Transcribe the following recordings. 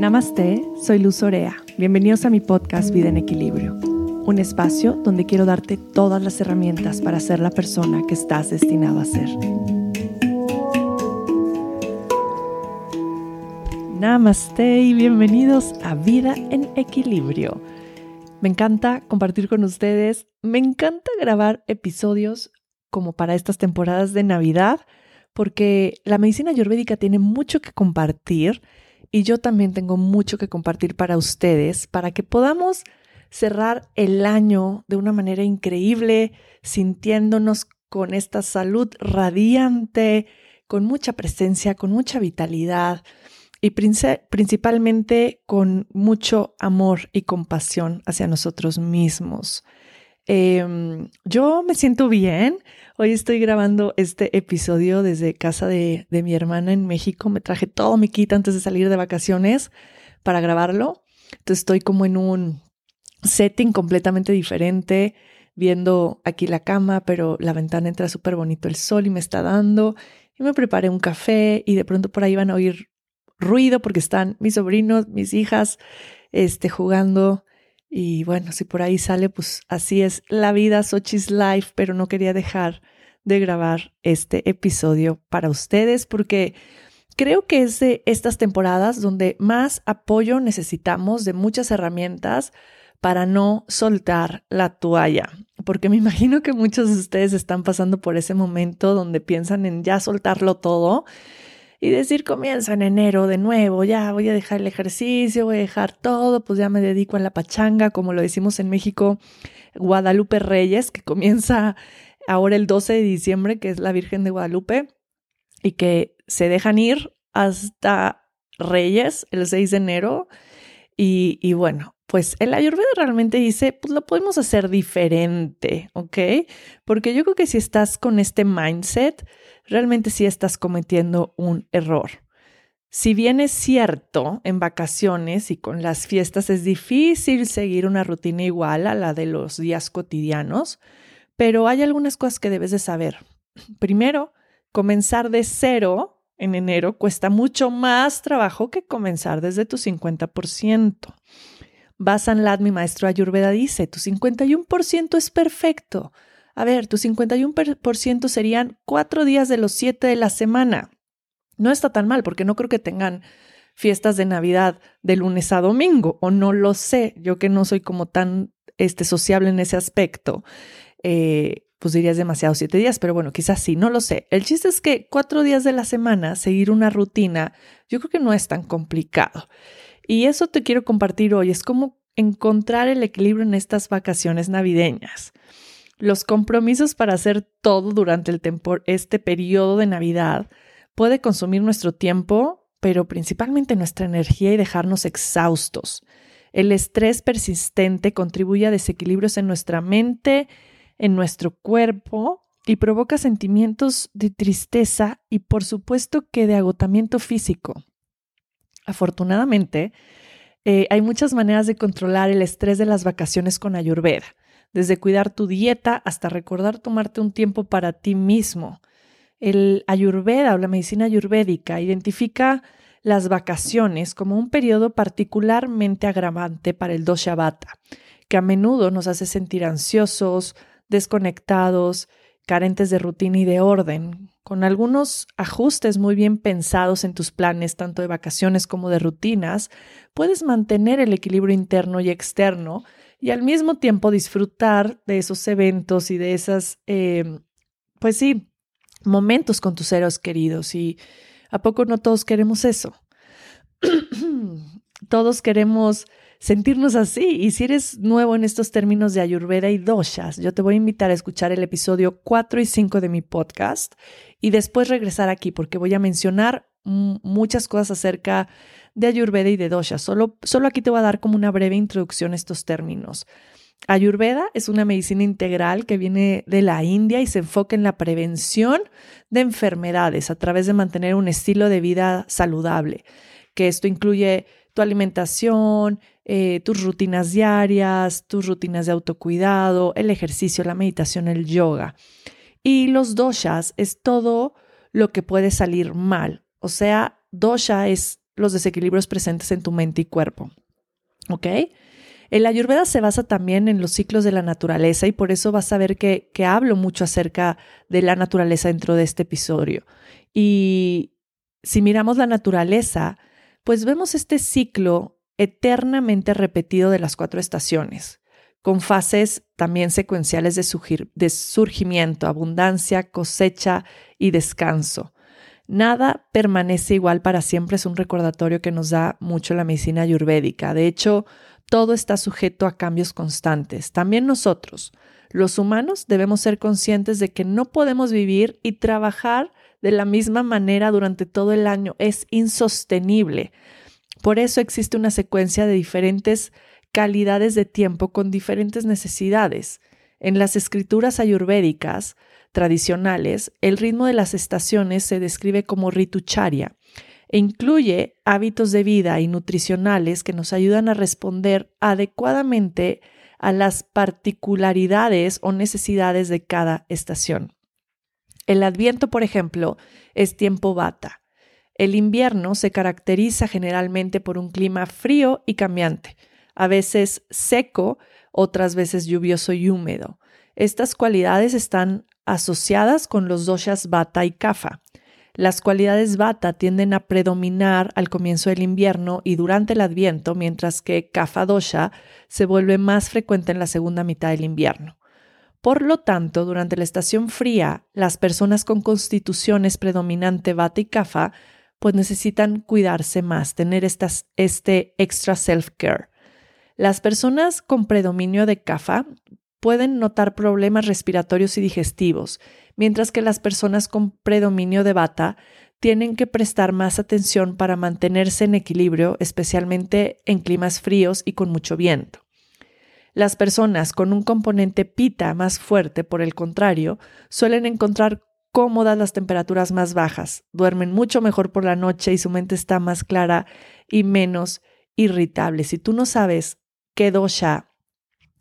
Namaste, soy Luz Orea. Bienvenidos a mi podcast Vida en Equilibrio, un espacio donde quiero darte todas las herramientas para ser la persona que estás destinado a ser. Namaste y bienvenidos a Vida en Equilibrio. Me encanta compartir con ustedes, me encanta grabar episodios como para estas temporadas de Navidad, porque la medicina ayurvédica tiene mucho que compartir y yo también tengo mucho que compartir para ustedes, para que podamos cerrar el año de una manera increíble, sintiéndonos con esta salud radiante, con mucha presencia, con mucha vitalidad y principalmente con mucho amor y compasión hacia nosotros mismos. Em, yo me siento bien. Hoy estoy grabando este episodio desde casa de, de, mi hermana en México. Me traje todo mi kit antes de salir de vacaciones para grabarlo. Entonces estoy como en un setting completamente diferente, viendo aquí la cama, pero la ventana entra súper bonito el sol y me está dando. Y me preparé un café y de pronto por ahí van a oír ruido porque están mis sobrinos, mis hijas, este, jugando y bueno, si por ahí sale, pues así es la vida, Sochi's Life, pero no quería dejar de grabar este episodio para ustedes porque creo que es de estas temporadas donde más apoyo necesitamos de muchas herramientas para no soltar la toalla, porque me imagino que muchos de ustedes están pasando por ese momento donde piensan en ya soltarlo todo y decir comienza en enero de nuevo, ya voy a dejar el ejercicio, voy a dejar todo, pues ya me dedico a la pachanga, como lo decimos en México, Guadalupe Reyes, que comienza ahora el 12 de diciembre, que es la Virgen de Guadalupe, y que se dejan ir hasta Reyes el 6 de enero. Y, y bueno, pues el Ayurveda realmente dice, pues lo podemos hacer diferente, ¿ok? Porque yo creo que si estás con este mindset, realmente sí estás cometiendo un error. Si bien es cierto, en vacaciones y con las fiestas es difícil seguir una rutina igual a la de los días cotidianos, pero hay algunas cosas que debes de saber. Primero, comenzar de cero en enero cuesta mucho más trabajo que comenzar desde tu 50%. Basan Lad, mi maestro Ayurveda, dice, tu 51% es perfecto. A ver, tu 51% serían cuatro días de los siete de la semana. No está tan mal, porque no creo que tengan fiestas de Navidad de lunes a domingo, o no lo sé, yo que no soy como tan este, sociable en ese aspecto. Eh, pues dirías demasiado siete días, pero bueno, quizás sí, no lo sé. El chiste es que cuatro días de la semana, seguir una rutina, yo creo que no es tan complicado. Y eso te quiero compartir hoy, es como encontrar el equilibrio en estas vacaciones navideñas. Los compromisos para hacer todo durante el este periodo de Navidad puede consumir nuestro tiempo, pero principalmente nuestra energía y dejarnos exhaustos. El estrés persistente contribuye a desequilibrios en nuestra mente, en nuestro cuerpo y provoca sentimientos de tristeza y por supuesto que de agotamiento físico. Afortunadamente, eh, hay muchas maneras de controlar el estrés de las vacaciones con Ayurveda, desde cuidar tu dieta hasta recordar tomarte un tiempo para ti mismo. El Ayurveda o la medicina ayurvédica identifica las vacaciones como un periodo particularmente agravante para el dosha vata, que a menudo nos hace sentir ansiosos, desconectados, carentes de rutina y de orden, con algunos ajustes muy bien pensados en tus planes, tanto de vacaciones como de rutinas, puedes mantener el equilibrio interno y externo y al mismo tiempo disfrutar de esos eventos y de esas, eh, pues sí, momentos con tus seres queridos. Y a poco no todos queremos eso. todos queremos sentirnos así. Y si eres nuevo en estos términos de Ayurveda y doshas, yo te voy a invitar a escuchar el episodio 4 y 5 de mi podcast y después regresar aquí porque voy a mencionar muchas cosas acerca de Ayurveda y de doshas. Solo, solo aquí te voy a dar como una breve introducción a estos términos. Ayurveda es una medicina integral que viene de la India y se enfoca en la prevención de enfermedades a través de mantener un estilo de vida saludable, que esto incluye tu alimentación, eh, tus rutinas diarias, tus rutinas de autocuidado, el ejercicio, la meditación, el yoga. Y los doshas es todo lo que puede salir mal. O sea, dosha es los desequilibrios presentes en tu mente y cuerpo. ¿Ok? El ayurveda se basa también en los ciclos de la naturaleza y por eso vas a ver que, que hablo mucho acerca de la naturaleza dentro de este episodio. Y si miramos la naturaleza, pues vemos este ciclo eternamente repetido de las cuatro estaciones, con fases también secuenciales de, surgimiento, abundancia, cosecha y descanso. Nada permanece igual para siempre, es un recordatorio que nos da mucho la medicina ayurvédica. De hecho, todo está sujeto a cambios constantes. También nosotros, los humanos, debemos ser conscientes de que no podemos vivir y trabajar de la misma manera durante todo el año. Es insostenible. Por eso existe una secuencia de diferentes calidades de tiempo con diferentes necesidades. En las escrituras ayurvédicas tradicionales, el ritmo de las estaciones se describe como ritucharia e incluye hábitos de vida y nutricionales que nos ayudan a responder adecuadamente a las particularidades o necesidades de cada estación. El adviento, por ejemplo, es tiempo bata. El invierno se caracteriza generalmente por un clima frío y cambiante, a veces seco, otras veces lluvioso y húmedo. Estas cualidades están asociadas con los doshas bata y kapha. Las cualidades bata tienden a predominar al comienzo del invierno y durante el adviento, mientras que kapha dosha se vuelve más frecuente en la segunda mitad del invierno. Por lo tanto, durante la estación fría, las personas con constituciones predominante bata y kapha pues necesitan cuidarse más, tener este extra self-care. Las personas con predominio de kapha pueden notar problemas respiratorios y digestivos, mientras que las personas con predominio de bata tienen que prestar más atención para mantenerse en equilibrio, especialmente en climas fríos y con mucho viento. Las personas con un componente pita más fuerte, por el contrario, suelen encontrar cómodas las temperaturas más bajas, duermen mucho mejor por la noche y su mente está más clara y menos irritable. Si tú no sabes qué dosha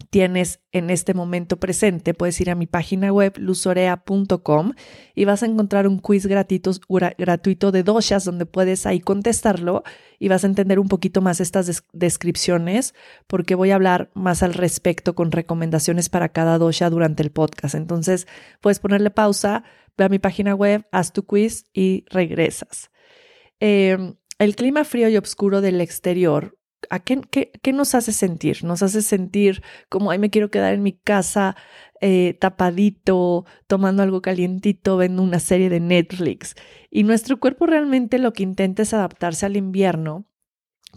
tienes en este momento presente, puedes ir a mi página web luzorea.com y vas a encontrar un quiz gratuito, gratuito de doshas donde puedes ahí contestarlo y vas a entender un poquito más estas descripciones porque voy a hablar más al respecto con recomendaciones para cada dosha durante el podcast. Entonces puedes ponerle pausa, ve a mi página web, haz tu quiz y regresas. Em, el clima frío y oscuro del exterior ¿A qué, nos hace sentir? Nos hace sentir como, ay, me quiero quedar en mi casa eh, tapadito, tomando algo calientito, viendo una serie de Netflix. Y nuestro cuerpo realmente lo que intenta es adaptarse al invierno,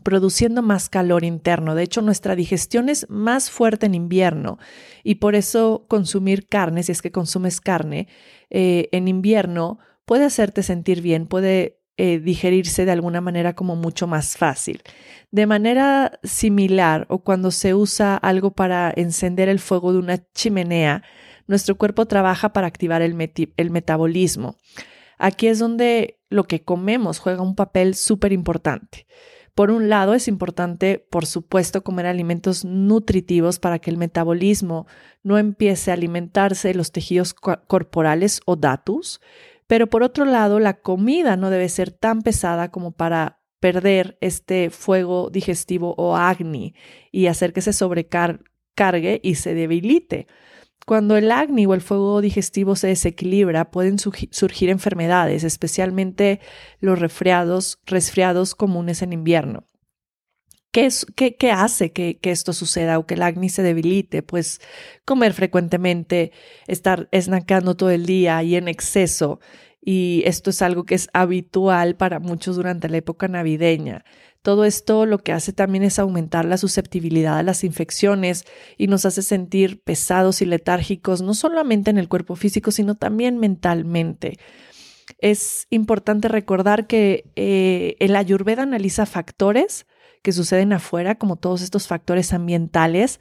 produciendo más calor interno. De hecho, nuestra digestión es más fuerte en invierno y por eso consumir carne, si es que consumes carne, eh, en invierno puede hacerte sentir bien, puede eh, digerirse de alguna manera como mucho más fácil. De manera similar o cuando se usa algo para encender el fuego de una chimenea, nuestro cuerpo trabaja para activar el, metabolismo. Aquí es donde lo que comemos juega un papel súper importante. Por un lado, es importante, por supuesto, comer alimentos nutritivos para que el metabolismo no empiece a alimentarse de los tejidos corporales o datus, pero por otro lado, la comida no debe ser tan pesada como para perder este fuego digestivo o agni y hacer que se sobrecargue y se debilite. Cuando el agni o el fuego digestivo se desequilibra, pueden surgir enfermedades, especialmente los resfriados, resfriados comunes en invierno. ¿Qué, es, qué, hace que, esto suceda o que el acné se debilite? Pues comer frecuentemente, estar esnacando todo el día y en exceso. Y esto es algo que es habitual para muchos durante la época navideña. Todo esto lo que hace también es aumentar la susceptibilidad a las infecciones y nos hace sentir pesados y letárgicos, no solamente en el cuerpo físico, sino también mentalmente. Es importante recordar que eh, el Ayurveda analiza factores que suceden afuera, como todos estos factores ambientales,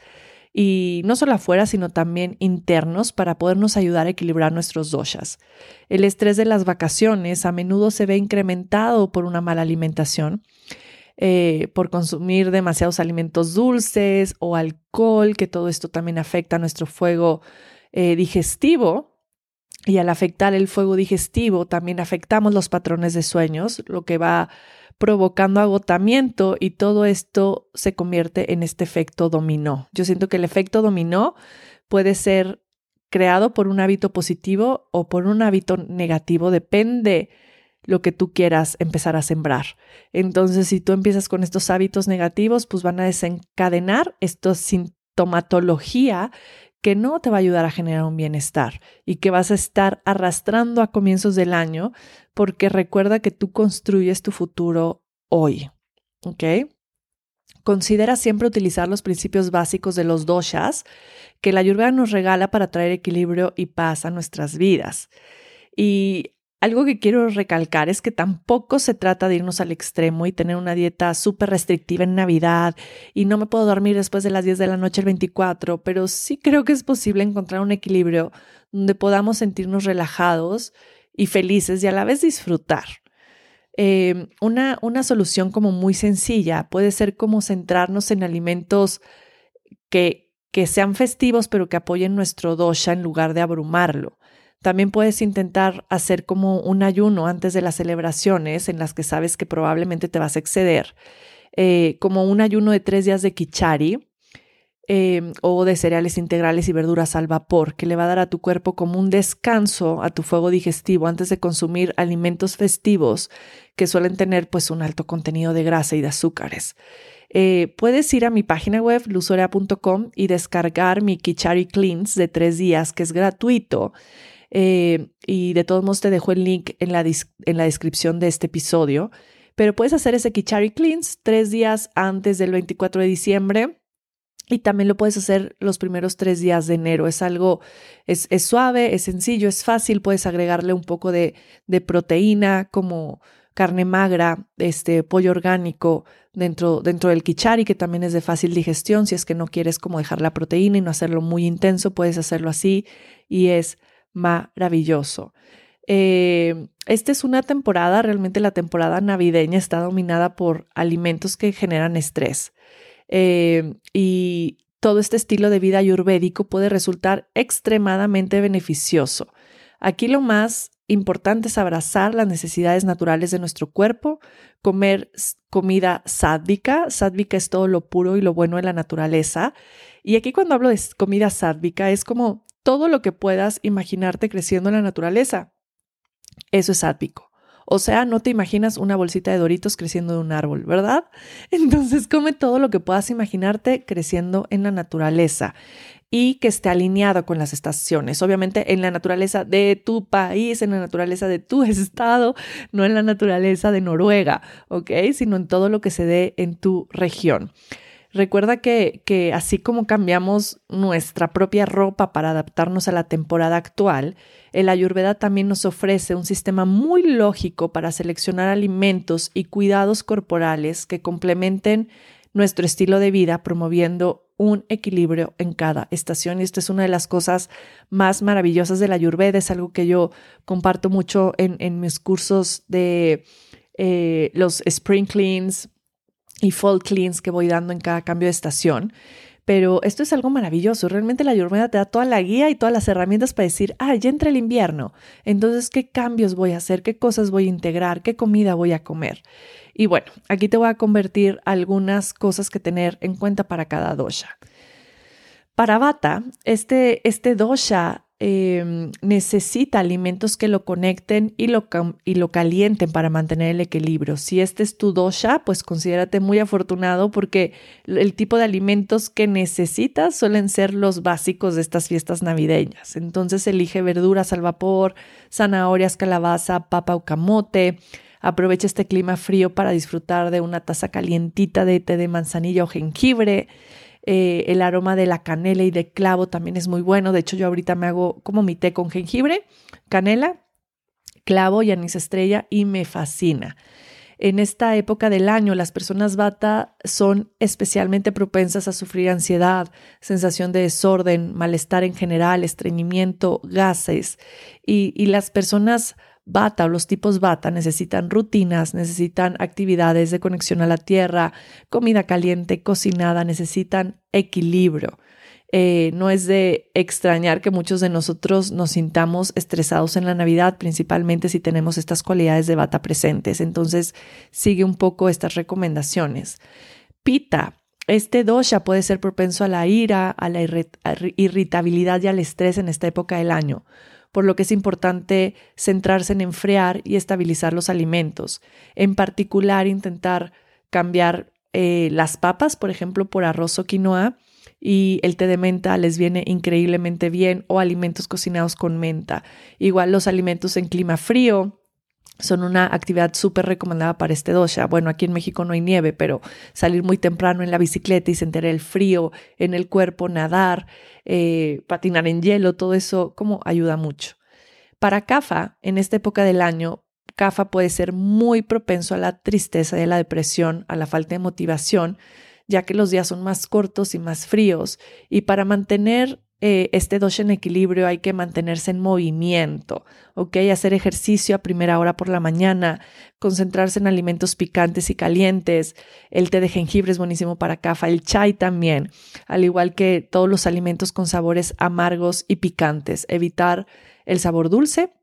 y no solo afuera, sino también internos para podernos ayudar a equilibrar nuestros doshas. El estrés de las vacaciones a menudo se ve incrementado por una mala alimentación, eh, por consumir demasiados alimentos dulces o alcohol, que todo esto también afecta a nuestro fuego eh, digestivo. Y al afectar el fuego digestivo, también afectamos los patrones de sueños, lo que va provocando agotamiento y todo esto se convierte en este efecto dominó. Yo siento que el efecto dominó puede ser creado por un hábito positivo o por un hábito negativo, depende lo que tú quieras empezar a sembrar. Entonces, si tú empiezas con estos hábitos negativos, pues van a desencadenar esta sintomatología que no te va a ayudar a generar un bienestar y que vas a estar arrastrando a comienzos del año porque recuerda que tú construyes tu futuro hoy. ¿Ok? Considera siempre utilizar los principios básicos de los doshas que la Ayurveda nos regala para traer equilibrio y paz a nuestras vidas. Y algo que quiero recalcar es que tampoco se trata de irnos al extremo y tener una dieta súper restrictiva en Navidad y no me puedo dormir después de las 10 de la noche el 24, pero sí creo que es posible encontrar un equilibrio donde podamos sentirnos relajados y felices y a la vez disfrutar. Eh, una, una solución como muy sencilla puede ser como centrarnos en alimentos que, que sean festivos pero que apoyen nuestro dosha en lugar de abrumarlo. También puedes intentar hacer como un ayuno antes de las celebraciones en las que sabes que probablemente te vas a exceder, eh, como un ayuno de tres días de kichari em, o de cereales integrales y verduras al vapor, que le va a dar a tu cuerpo como un descanso a tu fuego digestivo antes de consumir alimentos festivos que suelen tener pues un alto contenido de grasa y de azúcares. Eh, puedes ir a mi página web lusorea.com y descargar mi Kichari Cleans de tres días, que es gratuito eh, y de todos modos te dejo el link en la, en la descripción de este episodio. Pero puedes hacer ese Kichari Cleans tres días antes del 24 de diciembre. Y también lo puedes hacer los primeros tres días de enero. Es algo, es, es suave, es sencillo, es fácil. Puedes agregarle un poco de, de proteína como carne magra, este pollo orgánico dentro, dentro del kichari, que también es de fácil digestión. Si es que no quieres como dejar la proteína y no hacerlo muy intenso, puedes hacerlo así y es maravilloso. Eh, esta es una temporada, realmente la temporada navideña está dominada por alimentos que generan estrés. Eh, y todo este estilo de vida ayurvédico puede resultar extremadamente beneficioso. Aquí lo más importante es abrazar las necesidades naturales de nuestro cuerpo, comer comida sádvica. Sádvica es todo lo puro y lo bueno de la naturaleza. Y aquí cuando hablo de comida sádvica es como todo lo que puedas imaginarte creciendo en la naturaleza. Eso es ático. O sea, no te imaginas una bolsita de doritos creciendo en un árbol, ¿verdad? Entonces come todo lo que puedas imaginarte creciendo en la naturaleza y que esté alineado con las estaciones. Obviamente en la naturaleza de tu país, en la naturaleza de tu estado, no en la naturaleza de Noruega, ¿ok? Sino en todo lo que se dé en tu región. Recuerda que, que así como cambiamos nuestra propia ropa para adaptarnos a la temporada actual, el Ayurveda también nos ofrece un sistema muy lógico para seleccionar alimentos y cuidados corporales que complementen nuestro estilo de vida, promoviendo un equilibrio en cada estación. Y esta es una de las cosas más maravillosas del Ayurveda. Es algo que yo comparto mucho en, en mis cursos de eh, los Spring Cleans, y fall cleans que voy dando en cada cambio de estación. Pero esto es algo maravilloso. Realmente la Ayurveda te da toda la guía y todas las herramientas para decir, ah, ya entra el invierno. Entonces, ¿qué cambios voy a hacer? ¿Qué cosas voy a integrar? ¿Qué comida voy a comer? Y bueno, aquí te voy a convertir algunas cosas que tener en cuenta para cada dosha. Para Vata, este, este dosha Em, necesita alimentos que lo conecten y lo, y lo calienten para mantener el equilibrio. Si este es tu dosha, pues considérate muy afortunado porque el tipo de alimentos que necesitas suelen ser los básicos de estas fiestas navideñas. Entonces elige verduras al vapor, zanahorias, calabaza, papa o camote. Aprovecha este clima frío para disfrutar de una taza calientita de té de manzanilla o jengibre. Eh, el aroma de la canela y de clavo también es muy bueno. De hecho, yo ahorita me hago como mi té con jengibre, canela, clavo y anís estrella y me fascina. En esta época del año, las personas bata son especialmente propensas a sufrir ansiedad, sensación de desorden, malestar en general, estreñimiento, gases. Y, y las personas bata o los tipos bata necesitan rutinas, necesitan actividades de conexión a la tierra, comida caliente, cocinada, necesitan equilibrio. Eh, no es de extrañar que muchos de nosotros nos sintamos estresados en la Navidad, principalmente si tenemos estas cualidades de bata presentes. Entonces, sigue un poco estas recomendaciones. Pita. Este dosha puede ser propenso a la ira, a la irritabilidad y al estrés en esta época del año por lo que es importante centrarse en enfriar y estabilizar los alimentos. En particular, intentar cambiar eh, las papas, por ejemplo, por arroz o quinoa, y el té de menta les viene increíblemente bien, o alimentos cocinados con menta. Igual los alimentos en clima frío, son una actividad súper recomendada para este dosha. Bueno, aquí en México no hay nieve, pero salir muy temprano en la bicicleta y sentir el frío en el cuerpo, nadar, eh, patinar en hielo, todo eso como ayuda mucho. Para CAFA, en esta época del año, CAFA puede ser muy propenso a la tristeza y a la depresión, a la falta de motivación, ya que los días son más cortos y más fríos. Y para mantener eh, este dosha en equilibrio hay que mantenerse en movimiento, ¿ok? Hacer ejercicio a primera hora por la mañana, concentrarse en alimentos picantes y calientes. El té de jengibre es buenísimo para CAFA, el chai también, al igual que todos los alimentos con sabores amargos y picantes. Evitar el sabor dulce,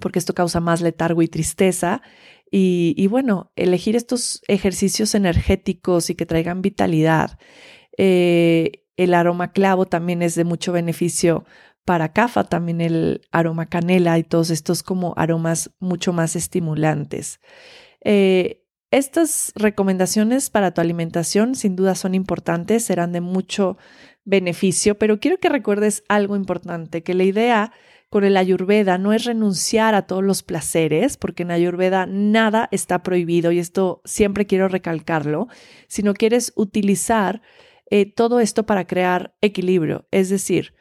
porque esto causa más letargo y tristeza. Y, bueno, elegir estos ejercicios energéticos y que traigan vitalidad. Eh, el aroma clavo también es de mucho beneficio para CAFA, también el aroma canela y todos estos como aromas mucho más estimulantes. Eh, estas recomendaciones para tu alimentación sin duda son importantes, serán de mucho beneficio, pero quiero que recuerdes algo importante, que la idea con el ayurveda no es renunciar a todos los placeres, porque en ayurveda nada está prohibido y esto siempre quiero recalcarlo, sino quieres utilizar eh, todo esto para crear equilibrio. Es decir,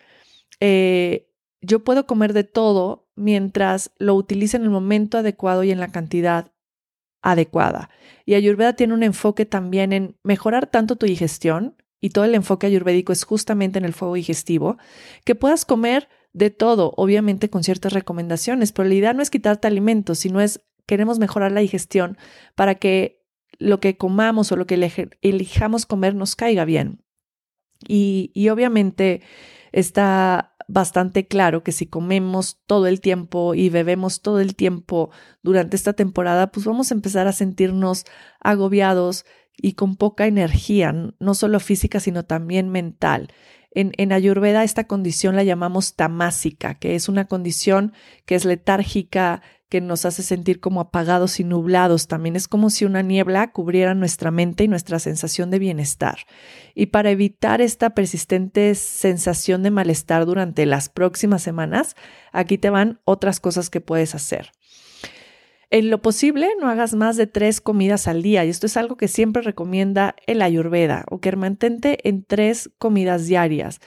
eh, yo puedo comer de todo mientras lo utilice en el momento adecuado y en la cantidad adecuada. Y Ayurveda tiene un enfoque también en mejorar tanto tu digestión, y todo el enfoque ayurvédico es justamente en el fuego digestivo, que puedas comer de todo, obviamente con ciertas recomendaciones, pero la idea no es quitarte alimentos, sino es queremos mejorar la digestión para que lo que comamos o lo que elijamos comer nos caiga bien. Y, obviamente está bastante claro que si comemos todo el tiempo y bebemos todo el tiempo durante esta temporada, pues vamos a empezar a sentirnos agobiados y con poca energía, no solo física, sino también mental. En, en, Ayurveda esta condición la llamamos tamásica, que es una condición que es letárgica, que nos hace sentir como apagados y nublados. También es como si una niebla cubriera nuestra mente y nuestra sensación de bienestar. Y para evitar esta persistente sensación de malestar durante las próximas semanas, aquí te van otras cosas que puedes hacer. En lo posible, no hagas más de tres comidas al día, y esto es algo que siempre recomienda el Ayurveda, o que mantente en tres comidas diarias.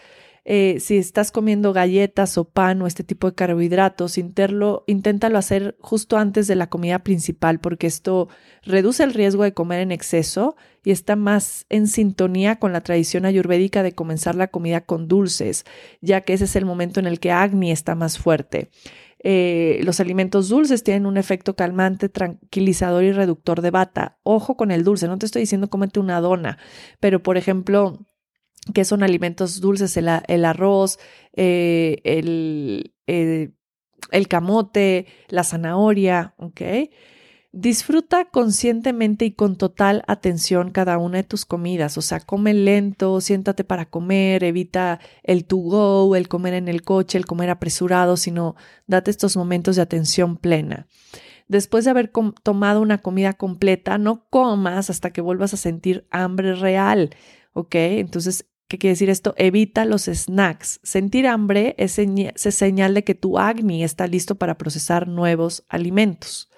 Eh, si estás comiendo galletas o pan o este tipo de carbohidratos, inténtalo hacer justo antes de la comida principal porque esto reduce el riesgo de comer en exceso y está más en sintonía con la tradición ayurvédica de comenzar la comida con dulces, ya que ese es el momento en el que Agni está más fuerte. Eh, los alimentos dulces tienen un efecto calmante, tranquilizador y reductor de bata. Ojo con el dulce, no te estoy diciendo cómete una dona, pero por ejemplo, que son alimentos dulces, el, arroz, eh, el, el, camote, la zanahoria, ¿ok? Disfruta conscientemente y con total atención cada una de tus comidas, o sea, come lento, siéntate para comer, evita el to go, el comer en el coche, el comer apresurado, sino date estos momentos de atención plena. Después de haber tomado una comida completa, no comas hasta que vuelvas a sentir hambre real, ¿ok? Entonces ¿Qué quiere decir esto? Evita los snacks. Sentir hambre es, señal de que tu acné está listo para procesar nuevos alimentos.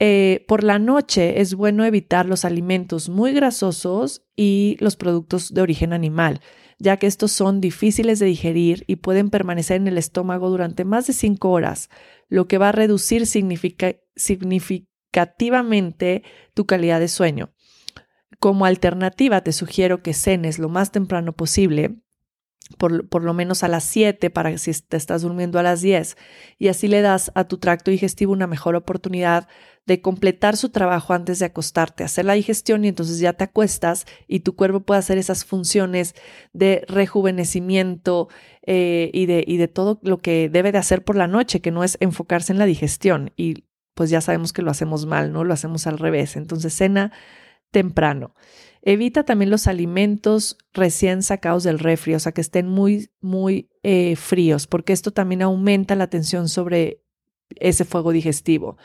Eh, por la noche es bueno evitar los alimentos muy grasosos y los productos de origen animal, ya que estos son difíciles de digerir y pueden permanecer en el estómago durante más de cinco horas, lo que va a reducir significativamente tu calidad de sueño. Como alternativa, te sugiero que cenes lo más temprano posible por, por, lo menos a las 7 para si te estás durmiendo a las 10 y así le das a tu tracto digestivo una mejor oportunidad de completar su trabajo antes de acostarte, hacer la digestión y entonces ya te acuestas y tu cuerpo puede hacer esas funciones de rejuvenecimiento eh, y, de, y de todo lo que debe de hacer por la noche, que no es enfocarse en la digestión y pues ya sabemos que lo hacemos mal, ¿no? Lo hacemos al revés. Entonces cena temprano. Evita también los alimentos recién sacados del refri, o sea, que estén muy, muy eh, fríos, porque esto también aumenta la tensión sobre ese fuego digestivo.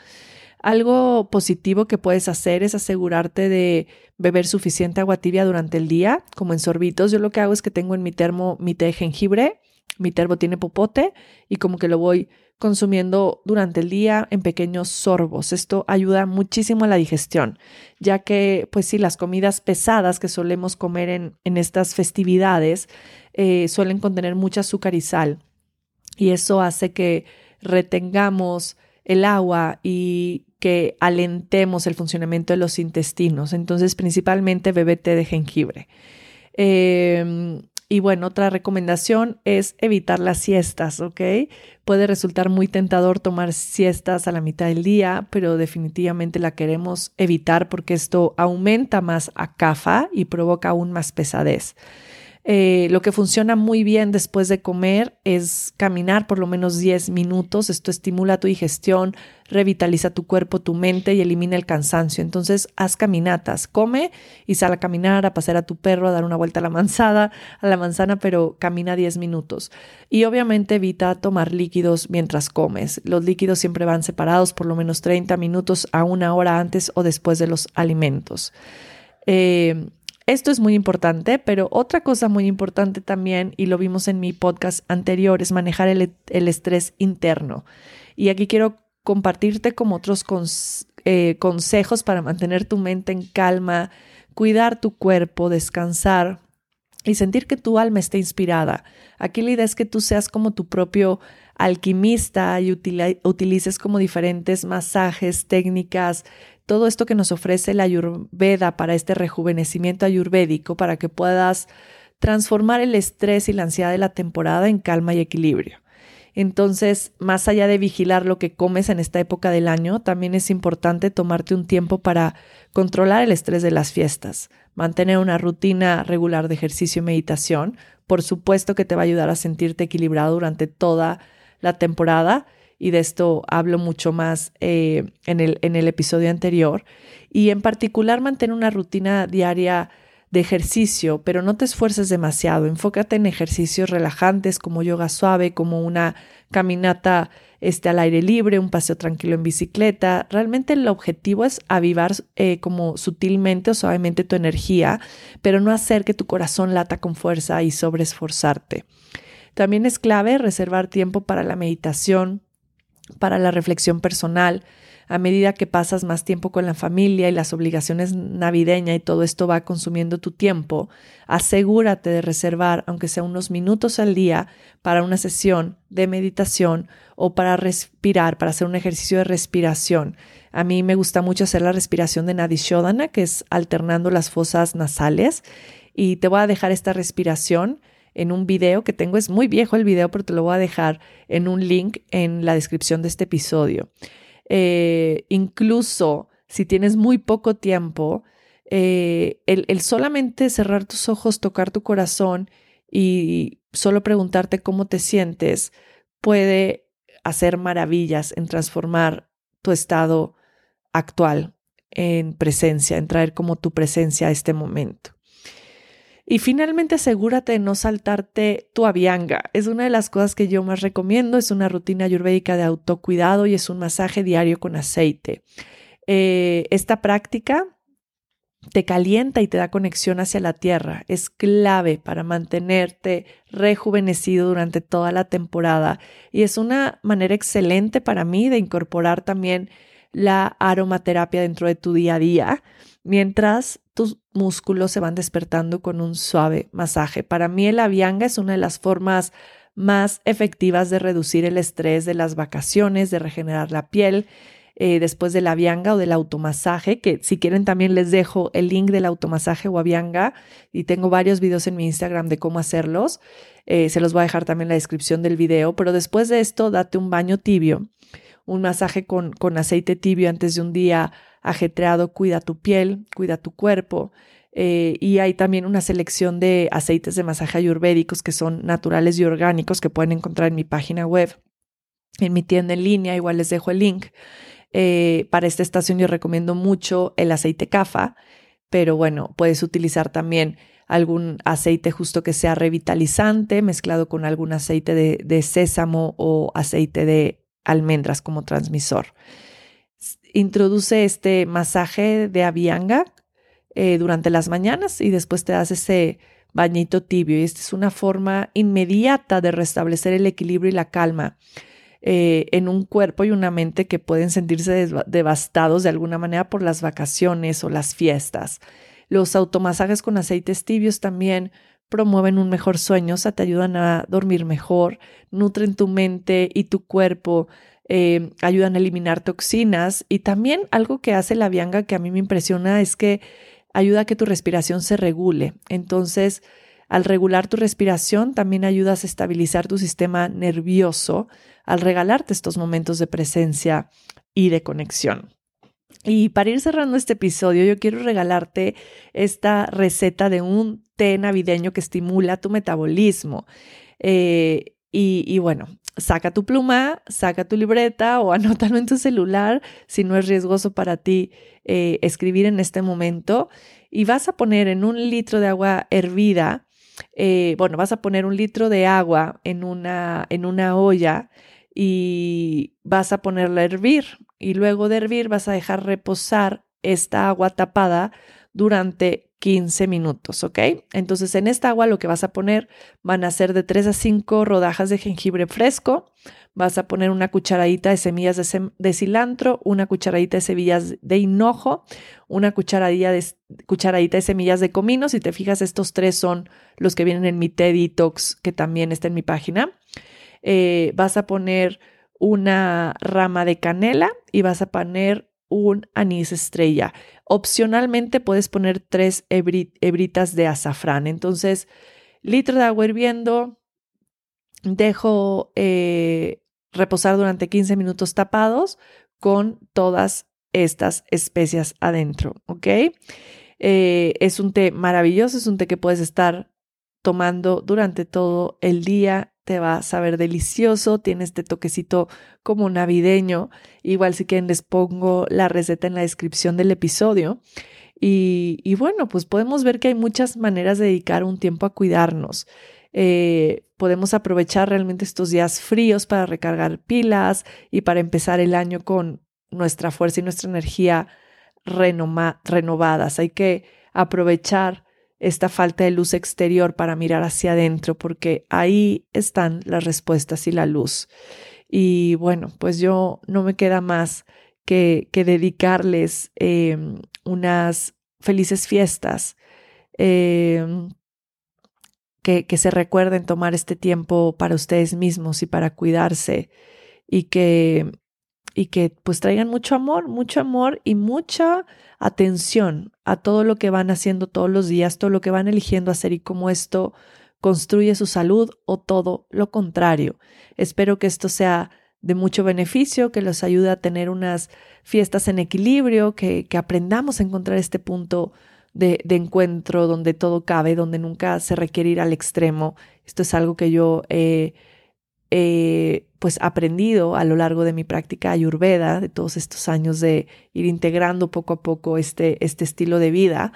Algo positivo que puedes hacer es asegurarte de beber suficiente agua tibia durante el día, como en sorbitos. Yo lo que hago es que tengo en mi termo mi té de jengibre, mi termo tiene popote y como que lo voy consumiendo durante el día en pequeños sorbos. Esto ayuda muchísimo a la digestión, ya que, pues sí, las comidas pesadas que solemos comer en, en estas festividades eh, suelen contener mucha azúcar y sal. Y eso hace que retengamos el agua y que alentemos el funcionamiento de los intestinos. Entonces, principalmente bebete de jengibre. Eh, y bueno, otra recomendación es evitar las siestas, ¿ok? Puede resultar muy tentador tomar siestas a la mitad del día, pero definitivamente la queremos evitar porque esto aumenta más a CAFA y provoca aún más pesadez. Eh, lo que funciona muy bien después de comer es caminar por lo menos 10 minutos. Esto estimula tu digestión, revitaliza tu cuerpo, tu mente y elimina el cansancio. Entonces, haz caminatas, come y sal a caminar, a pasear a tu perro, a dar una vuelta a la manzana, a la manzana, pero camina 10 minutos. Y obviamente evita tomar líquidos mientras comes. Los líquidos siempre van separados por lo menos 30 minutos a una hora antes o después de los alimentos. Eh, esto es muy importante, pero otra cosa muy importante también, y lo vimos en mi podcast anterior, es manejar el, estrés interno. Y aquí quiero compartirte como otros eh, consejos para mantener tu mente en calma, cuidar tu cuerpo, descansar y sentir que tu alma esté inspirada. Aquí la idea es que tú seas como tu propio alquimista y utilices como diferentes masajes, técnicas, todo esto que nos ofrece la Ayurveda para este rejuvenecimiento ayurvédico, para que puedas transformar el estrés y la ansiedad de la temporada en calma y equilibrio. Entonces, más allá de vigilar lo que comes en esta época del año, también es importante tomarte un tiempo para controlar el estrés de las fiestas, mantener una rutina regular de ejercicio y meditación. Por supuesto que te va a ayudar a sentirte equilibrado durante toda la temporada y de esto hablo mucho más eh, en, el, en el episodio anterior. Y en particular mantener una rutina diaria de ejercicio, pero no te esfuerces demasiado. Enfócate en ejercicios relajantes como yoga suave, como una caminata este, al aire libre, un paseo tranquilo en bicicleta. Realmente el objetivo es avivar eh, como sutilmente o suavemente tu energía, pero no hacer que tu corazón lata con fuerza y sobreesforzarte. También es clave reservar tiempo para la meditación, para la reflexión personal. A medida que pasas más tiempo con la familia y las obligaciones navideñas y todo esto va consumiendo tu tiempo, asegúrate de reservar, aunque sea unos minutos al día, para una sesión de meditación o para respirar, para hacer un ejercicio de respiración. A mí me gusta mucho hacer la respiración de Nadishodana, que es alternando las fosas nasales. Y te voy a dejar esta respiración en un video que tengo. Es muy viejo el video, pero te lo voy a dejar en un link en la descripción de este episodio. Eh, incluso si tienes muy poco tiempo, eh, el, el solamente cerrar tus ojos, tocar tu corazón y solo preguntarte cómo te sientes puede hacer maravillas en transformar tu estado actual en presencia, en traer como tu presencia a este momento. Y finalmente asegúrate de no saltarte tu avianga. Es una de las cosas que yo más recomiendo. Es una rutina ayurvédica de autocuidado y es un masaje diario con aceite. Eh, esta práctica te calienta y te da conexión hacia la tierra. Es clave para mantenerte rejuvenecido durante toda la temporada y es una manera excelente para mí de incorporar también la aromaterapia dentro de tu día a día mientras tus músculos se van despertando con un suave masaje. Para mí el avianga es una de las formas más efectivas de reducir el estrés de las vacaciones, de regenerar la piel. eh, después de la vianga o del automasaje, que si quieren también les dejo el link del automasaje o avianga y tengo varios videos en mi Instagram de cómo hacerlos. Eh, se los voy a dejar también en la descripción del video, pero después de esto date un baño tibio, un masaje con, con aceite tibio antes de un día ajetreado, cuida tu piel, cuida tu cuerpo. Eh, y hay también una selección de aceites de masaje ayurvédicos que son naturales y orgánicos que pueden encontrar en mi página web, en mi tienda en línea, igual les dejo el link. Eh, para esta estación yo recomiendo mucho el aceite CAFA, pero bueno, puedes utilizar también algún aceite justo que sea revitalizante mezclado con algún aceite de, sésamo o aceite de almendras como transmisor. Introduce este masaje de avianga eh, durante las mañanas y después te das ese bañito tibio. Y esta es una forma inmediata de restablecer el equilibrio y la calma eh, en un cuerpo y una mente que pueden sentirse devastados de alguna manera por las vacaciones o las fiestas. Los automasajes con aceites tibios también promueven un mejor sueño, o sea, te ayudan a dormir mejor, nutren tu mente y tu cuerpo, eh, ayudan a eliminar toxinas y también algo que hace la vianga que a mí me impresiona es que ayuda a que tu respiración se regule. Entonces, al regular tu respiración, también ayudas a estabilizar tu sistema nervioso al regalarte estos momentos de presencia y de conexión. Y para ir cerrando este episodio, yo quiero regalarte esta receta de un té navideño que estimula tu metabolismo. Eh, y, bueno, saca tu pluma, saca tu libreta o anótalo en tu celular si no es riesgoso para ti eh, escribir en este momento. Y vas a poner en un litro de agua hervida eh, bueno, vas a poner un litro de agua en una, en una olla y vas a ponerla a hervir y luego de hervir vas a dejar reposar esta agua tapada durante 15 minutos, ¿ok? Entonces en esta agua lo que vas a poner van a ser de 3 a 5 rodajas de jengibre fresco, vas a poner una cucharadita de semillas de, cilantro, una cucharadita de semillas de hinojo, una cucharadita de, cucharadita de semillas de comino. Si te fijas, estos tres son los que vienen en mi TED Detox, que también está en mi página. Eh, vas a poner una rama de canela y vas a poner un anís estrella. Opcionalmente puedes poner tres hebritas de azafrán. Entonces, litro de agua hirviendo, dejo eh, reposar durante 15 minutos tapados con todas estas especias adentro, ¿ok? Eh, es un té maravilloso, es un té que puedes estar tomando durante todo el día, te va a saber delicioso, tiene este toquecito como navideño, igual si quieren les pongo la receta en la descripción del episodio. Y, bueno, pues podemos ver que hay muchas maneras de dedicar un tiempo a cuidarnos. Eh, podemos aprovechar realmente estos días fríos para recargar pilas y para empezar el año con nuestra fuerza y nuestra energía renovadas. Hay que aprovechar esta falta de luz exterior para mirar hacia adentro, porque ahí están las respuestas y la luz. Y bueno, pues yo no me queda más que, que dedicarles em, unas felices fiestas. Eh, que, se recuerden tomar este tiempo para ustedes mismos y para cuidarse y que, y que pues traigan mucho amor, mucho amor y mucha atención a todo lo que van haciendo todos los días, todo lo que van eligiendo hacer y cómo esto construye su salud o todo lo contrario. Espero que esto sea de mucho beneficio, que los ayude a tener unas fiestas en equilibrio, que, que aprendamos a encontrar este punto de, encuentro donde todo cabe, donde nunca se requiere ir al extremo. Esto es algo que yo he pues aprendido a lo largo de mi práctica ayurveda, de todos estos años de ir integrando poco a poco este, este estilo de vida.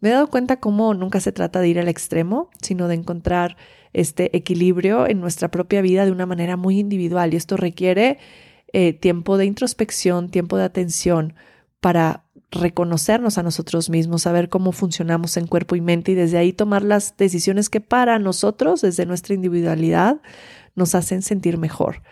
Me he dado cuenta cómo nunca se trata de ir al extremo, sino de encontrar este equilibrio en nuestra propia vida de una manera muy individual. Y esto requiere eh, tiempo de introspección, tiempo de atención para reconocernos a nosotros mismos, saber cómo funcionamos en cuerpo y mente y desde ahí tomar las decisiones que para nosotros, desde nuestra individualidad, nos hacen sentir mejor.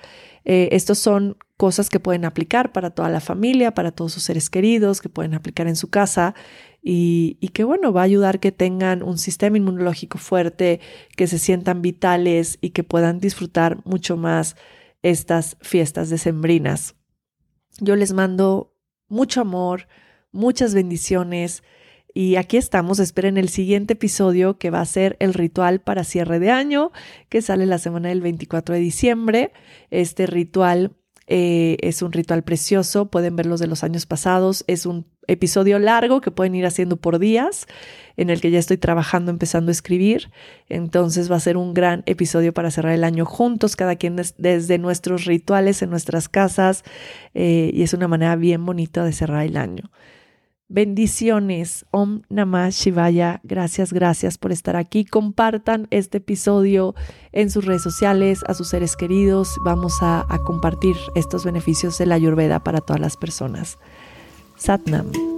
Eh, estos son cosas que pueden aplicar para toda la familia, para todos sus seres queridos, que pueden aplicar en su casa y, y que bueno, va a ayudar que tengan un sistema inmunológico fuerte, que se sientan vitales y que puedan disfrutar mucho más estas fiestas decembrinas Yo les mando mucho amor, muchas bendiciones. Y aquí estamos, esperen el siguiente episodio que va a ser el ritual para cierre de año, que sale la semana del 24 de diciembre. Este ritual eh, es un ritual precioso, pueden ver los de los años pasados. Es un episodio largo que pueden ir haciendo por días, en el que ya estoy trabajando, empezando a escribir. Entonces va a ser un gran episodio para cerrar el año juntos, cada quien desde nuestros rituales en nuestras casas. Eh, y es una manera bien bonita de cerrar el año. Bendiciones. Om Namah Shivaya. Gracias, gracias por estar aquí. Compartan este episodio en sus redes sociales, a sus seres queridos. Vamos a, compartir estos beneficios de la Ayurveda para todas las personas. Satnam.